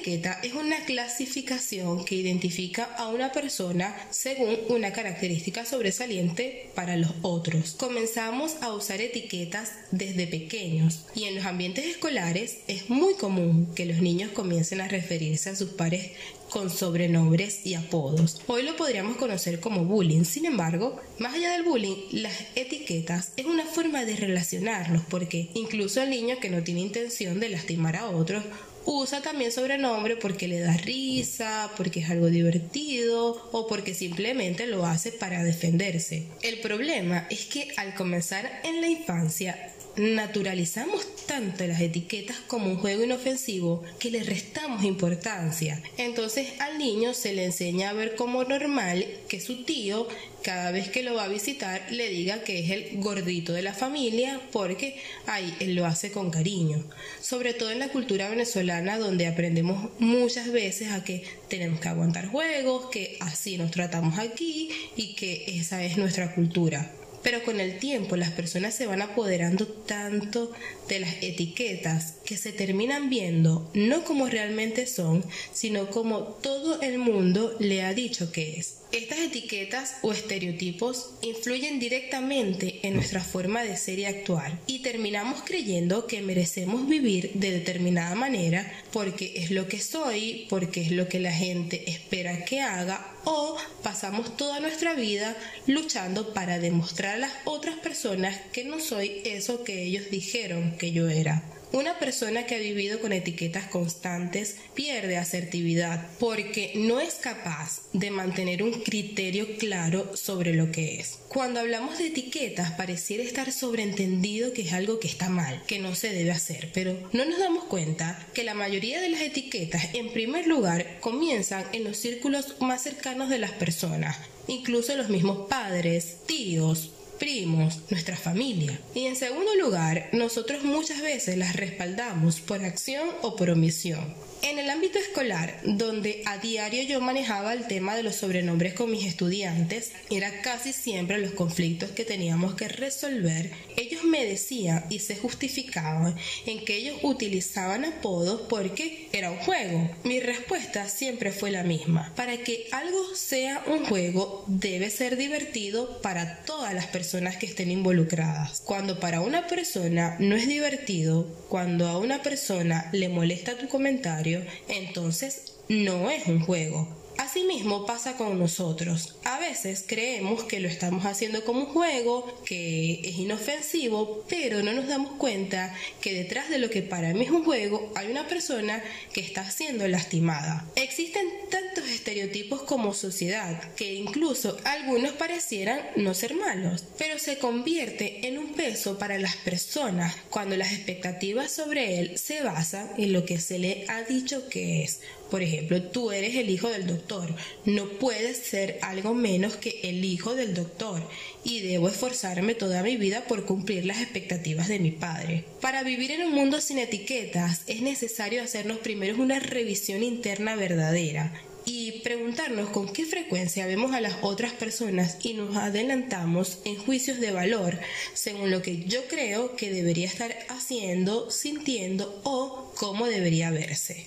etiqueta es una clasificación que identifica a una persona según una característica sobresaliente para los otros. Comenzamos a usar etiquetas desde pequeños y en los ambientes escolares es muy común que los niños comiencen a referirse a sus pares con sobrenombres y apodos. Hoy lo podríamos conocer como bullying. Sin embargo, más allá del bullying, las etiquetas es una forma de relacionarnos porque incluso el niño que no tiene intención de lastimar a otros usa también sobrenombre porque le da risa, porque es algo divertido o porque simplemente lo hace para defenderse. El problema es que al comenzar en la infancia naturalizamos tanto las etiquetas como un juego inofensivo que le restamos importancia. Entonces al niño se le enseña a ver como normal que su tío cada vez que lo va a visitar le diga que es el gordito de la familia porque ahí él lo hace con cariño. Sobre todo en la cultura venezolana donde aprendemos muchas veces a que tenemos que aguantar juegos, que así nos tratamos aquí y que esa es nuestra cultura. Pero con el tiempo las personas se van apoderando tanto de las etiquetas que se terminan viendo no como realmente son, sino como todo el mundo le ha dicho que es. Estas etiquetas o estereotipos influyen directamente en nuestra forma de ser y actuar y terminamos creyendo que merecemos vivir de determinada manera porque es lo que soy, porque es lo que la gente espera que haga o pasamos toda nuestra vida luchando para demostrar a las otras personas que no soy eso que ellos dijeron que yo era. Una persona que ha vivido con etiquetas constantes pierde asertividad porque no es capaz de mantener un criterio claro sobre lo que es. Cuando hablamos de etiquetas pareciera estar sobreentendido que es algo que está mal, que no se debe hacer, pero no nos damos cuenta que la mayoría de las etiquetas en primer lugar comienzan en los círculos más cercanos de las personas, incluso los mismos padres, tíos, primos, nuestra familia. Y en segundo lugar, nosotros muchas veces las respaldamos por acción o por omisión. En el ámbito escolar, donde a diario yo manejaba el tema de los sobrenombres con mis estudiantes, era casi siempre los conflictos que teníamos que resolver. Ellos me decían y se justificaban en que ellos utilizaban apodos porque era un juego. Mi respuesta siempre fue la misma. Para que algo sea un juego, debe ser divertido para todas las personas que estén involucradas. Cuando para una persona no es divertido, cuando a una persona le molesta tu comentario, entonces no es un juego. Asimismo pasa con nosotros. A veces creemos que lo estamos haciendo como un juego, que es inofensivo, pero no nos damos cuenta que detrás de lo que para mí es un juego hay una persona que está siendo lastimada. Existen tantos estereotipos como sociedad que incluso algunos parecieran no ser malos, pero se convierte en un peso para las personas cuando las expectativas sobre él se basan en lo que se le ha dicho que es por ejemplo, tú eres el hijo del doctor, no puedes ser algo menos que el hijo del doctor y debo esforzarme toda mi vida por cumplir las expectativas de mi padre. Para vivir en un mundo sin etiquetas es necesario hacernos primero una revisión interna verdadera y preguntarnos con qué frecuencia vemos a las otras personas y nos adelantamos en juicios de valor según lo que yo creo que debería estar haciendo, sintiendo o cómo debería verse.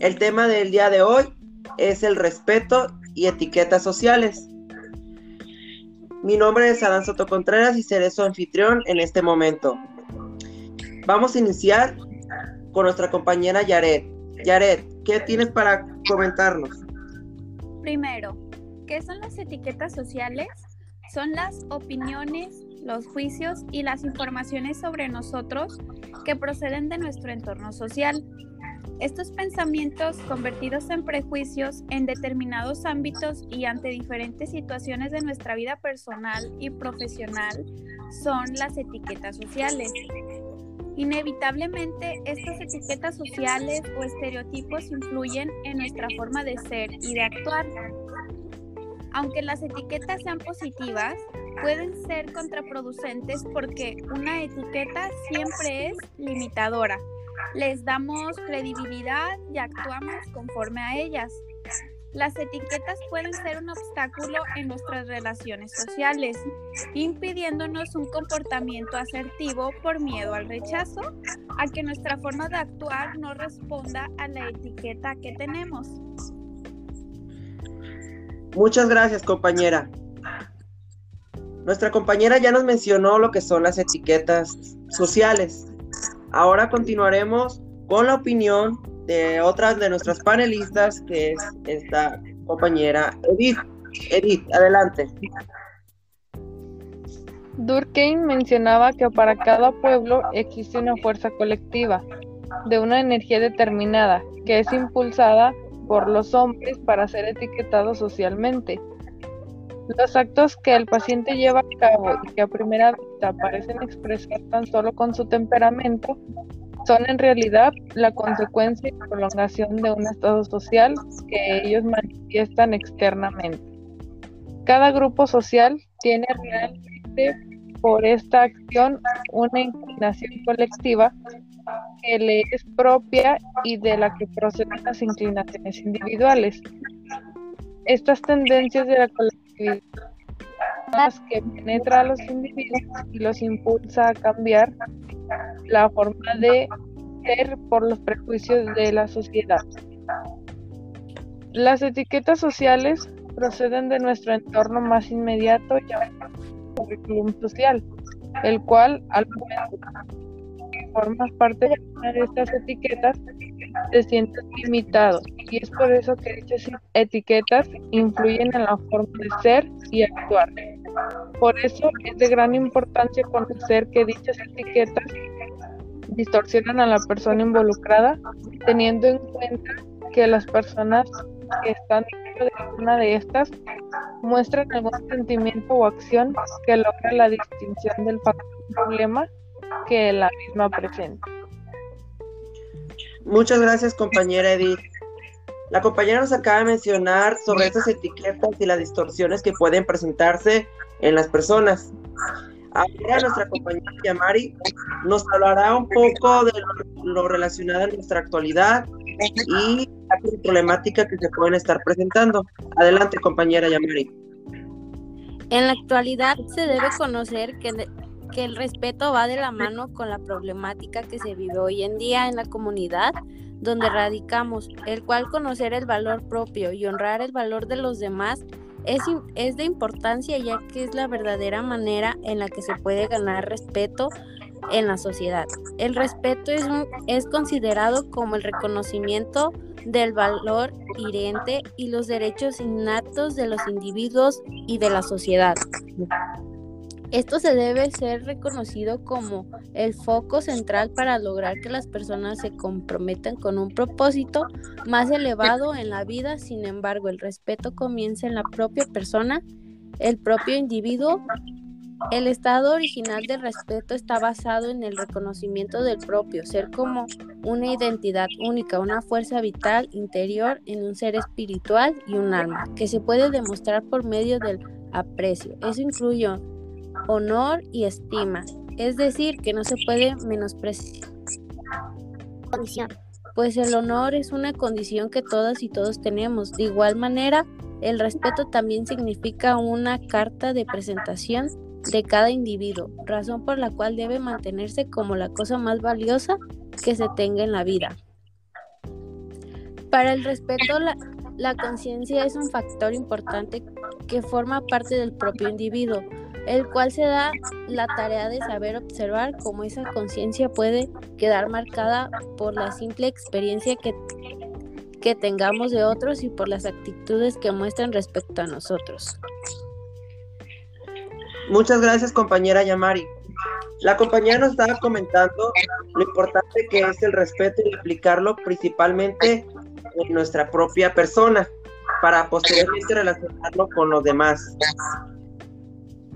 El tema del día de hoy es el respeto y etiquetas sociales. Mi nombre es Adán Soto Contreras y seré su anfitrión en este momento. Vamos a iniciar con nuestra compañera Yaret. Yaret, ¿qué tienes para comentarnos? Primero, ¿qué son las etiquetas sociales? Son las opiniones, los juicios y las informaciones sobre nosotros que proceden de nuestro entorno social estos pensamientos convertidos en prejuicios en determinados ámbitos y ante diferentes situaciones de nuestra vida personal y profesional son las etiquetas sociales. Inevitablemente, estas etiquetas sociales o estereotipos influyen en nuestra forma de ser y de actuar. Aunque las etiquetas sean positivas, pueden ser contraproducentes porque una etiqueta siempre es limitadora les damos credibilidad y actuamos conforme a ellas. Las etiquetas pueden ser un obstáculo en nuestras relaciones sociales, impidiéndonos un comportamiento asertivo por miedo al rechazo, a que nuestra forma de actuar no responda a la etiqueta que tenemos. Muchas gracias, compañera. Nuestra compañera ya nos mencionó lo que son las etiquetas sociales. Ahora continuaremos con la opinión de otras de nuestras panelistas, que es esta compañera Edith. Edith, adelante. Durkheim mencionaba que para cada pueblo existe una fuerza colectiva, de una energía determinada, que es impulsada por los hombres para ser etiquetados socialmente. Los actos que el paciente lleva a cabo y que a primera vista parecen expresar tan solo con su temperamento, son en realidad la consecuencia y prolongación de un estado social que ellos manifiestan externamente. Cada grupo social tiene realmente por esta acción una inclinación colectiva que le es propia y de la que proceden las inclinaciones individuales. Estas tendencias de la colectividad las que penetra a los individuos y los impulsa a cambiar la forma de ser por los prejuicios de la sociedad. Las etiquetas sociales proceden de nuestro entorno más inmediato llamado currículum social, el cual al momento que formas parte de una de estas etiquetas te sientes limitado y es por eso que dichas etiquetas influyen en la forma de ser y actuar. Por eso es de gran importancia conocer que dichas etiquetas distorsionan a la persona involucrada, teniendo en cuenta que las personas que están dentro de alguna de estas muestran algún sentimiento o acción que logra la distinción del problema que la misma presenta. Muchas gracias, compañera Edith. La compañera nos acaba de mencionar sobre estas etiquetas y las distorsiones que pueden presentarse en las personas. Ahora nuestra compañera Yamari nos hablará un poco de lo, relacionado a nuestra actualidad y la problemática que se pueden estar presentando. Adelante, compañera Yamari. En la actualidad se debe conocer que que el respeto va de la mano con la problemática que se vive hoy en día en la comunidad donde radicamos, el cual conocer el valor propio y honrar el valor de los demás es, es de importancia ya que es la verdadera manera en la que se puede ganar respeto en la sociedad. El respeto es, es considerado como el reconocimiento del valor inherente y los derechos innatos de los individuos y de la sociedad. Esto se debe ser reconocido como el foco central para lograr que las personas se comprometan con un propósito más elevado en la vida. Sin embargo, el respeto comienza en la propia persona, el propio individuo. El estado original del respeto está basado en el reconocimiento del propio ser como una identidad única, una fuerza vital interior en un ser espiritual y un alma, que se puede demostrar por medio del aprecio. Eso incluye honor y estima, es decir, que no se puede menospreciar. Pues el honor es una condición que todas y todos tenemos. De igual manera, el respeto también significa una carta de presentación de cada individuo, razón por la cual debe mantenerse como la cosa más valiosa que se tenga en la vida. Para el respeto, la, la conciencia es un factor importante que forma parte del propio individuo el cual se da la tarea de saber observar cómo esa conciencia puede quedar marcada por la simple experiencia que, que tengamos de otros y por las actitudes que muestran respecto a nosotros. Muchas gracias compañera Yamari. La compañera nos estaba comentando lo importante que es el respeto y aplicarlo principalmente en nuestra propia persona para posteriormente relacionarlo con los demás.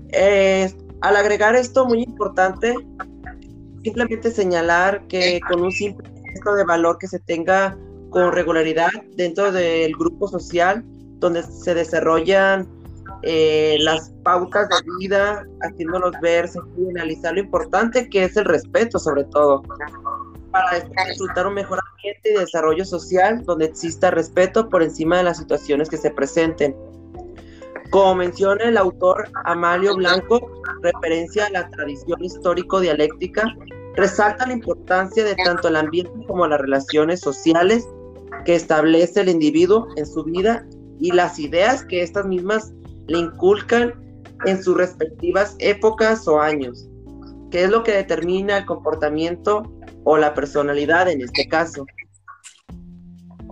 Eh, al agregar esto, muy importante, simplemente señalar que con un simple gesto de valor que se tenga con regularidad dentro del grupo social donde se desarrollan eh, las pautas de vida, haciéndolos ver, analizar lo importante que es el respeto sobre todo, para resultar un mejor ambiente y desarrollo social donde exista respeto por encima de las situaciones que se presenten. Como menciona el autor Amalio Blanco, referencia a la tradición histórico-dialéctica, resalta la importancia de tanto el ambiente como las relaciones sociales que establece el individuo en su vida y las ideas que estas mismas le inculcan en sus respectivas épocas o años, que es lo que determina el comportamiento o la personalidad en este caso.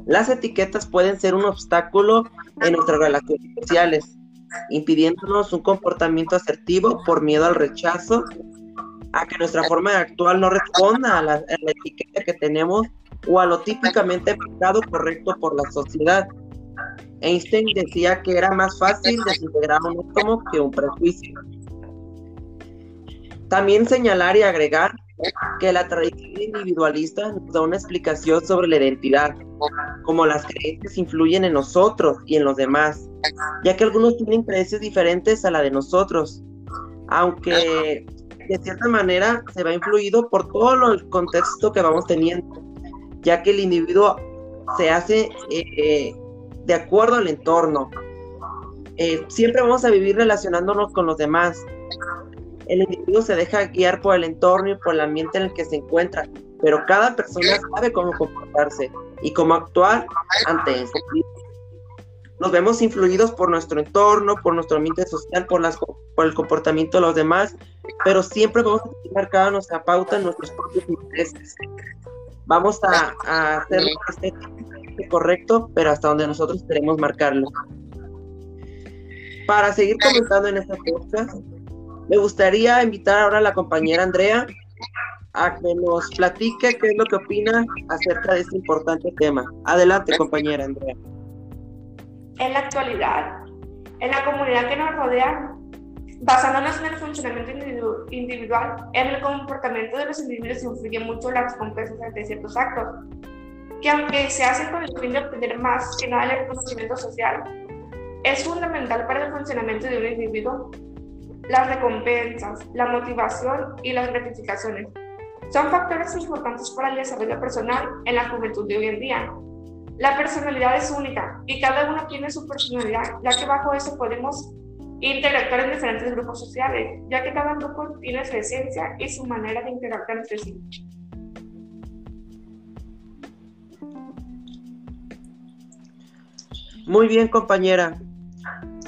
Las etiquetas pueden ser un obstáculo en nuestras relaciones sociales, impidiéndonos un comportamiento asertivo por miedo al rechazo, a que nuestra forma de actuar no responda a la, etiqueta que tenemos o a lo típicamente marcado correcto por la sociedad. Einstein decía que era más fácil desintegrar un átomo que un prejuicio. También señalar y agregar que la tradición individualista nos da una explicación sobre la identidad, cómo las creencias influyen en nosotros y en los demás, ya que algunos tienen creencias diferentes a la de nosotros, aunque de cierta manera se va influido por todo el contexto que vamos teniendo, ya que el individuo se hace eh, de acuerdo al entorno. Eh, siempre vamos a vivir relacionándonos con los demás. El individuo se deja guiar por el entorno y por el ambiente en el que se encuentra, pero cada persona sabe cómo comportarse y cómo actuar ante eso. Nos vemos influidos por nuestro entorno, por nuestro ambiente social, por, las, por el comportamiento de los demás, pero siempre vamos a marcar nuestra pauta en nuestros propios intereses. Vamos a, a hacer este correcto, pero hasta donde nosotros queremos marcarlo. Para seguir comentando en esta podcast, me gustaría invitar ahora a la compañera Andrea a que nos platique qué es lo que opina acerca de este importante tema. Adelante, compañera Andrea. En la actualidad, en la comunidad que nos rodea, basándonos en el funcionamiento individual, en el comportamiento de los individuos influye mucho las recompensas de ciertos actos, que aunque se hacen con el fin de obtener más que nada el reconocimiento social, es fundamental para el funcionamiento de un individuo las recompensas, la motivación y las gratificaciones. Son factores importantes para el desarrollo personal en la juventud de hoy en día. La personalidad es única y cada uno tiene su personalidad, ya que bajo eso podemos interactuar en diferentes grupos sociales, ya que cada grupo tiene su esencia y su manera de interactuar entre sí. Muy bien, compañera.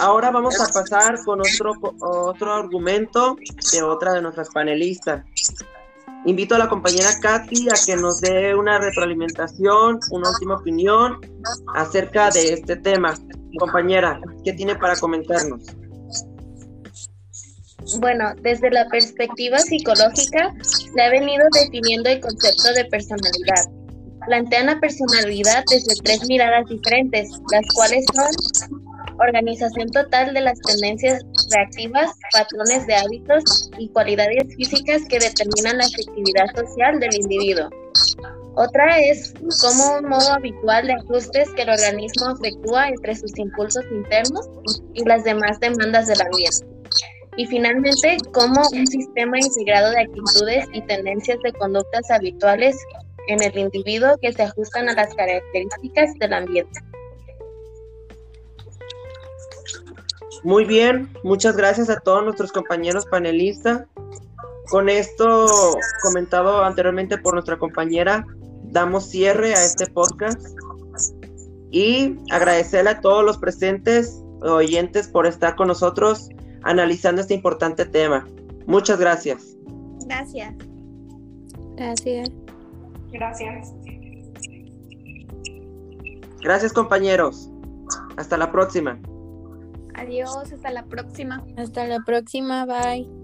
Ahora vamos a pasar con otro, otro argumento de otra de nuestras panelistas. Invito a la compañera Katy a que nos dé una retroalimentación, una última opinión acerca de este tema. Compañera, ¿qué tiene para comentarnos? Bueno, desde la perspectiva psicológica se ha venido definiendo el concepto de personalidad, plantean la personalidad desde tres miradas diferentes, las cuales son organización total de las tendencias reactivas, patrones de hábitos y cualidades físicas que determinan la efectividad social del individuo. Otra es como un modo habitual de ajustes que el organismo efectúa entre sus impulsos internos y las demás demandas del ambiente. Y finalmente, como un sistema integrado de actitudes y tendencias de conductas habituales en el individuo que se ajustan a las características del ambiente. Muy bien, muchas gracias a todos nuestros compañeros panelistas. Con esto comentado anteriormente por nuestra compañera, damos cierre a este podcast y agradecerle a todos los presentes oyentes por estar con nosotros analizando este importante tema. Muchas gracias. Gracias. Gracias. Gracias. Gracias compañeros. Hasta la próxima. Adiós, hasta la próxima. Hasta la próxima, bye.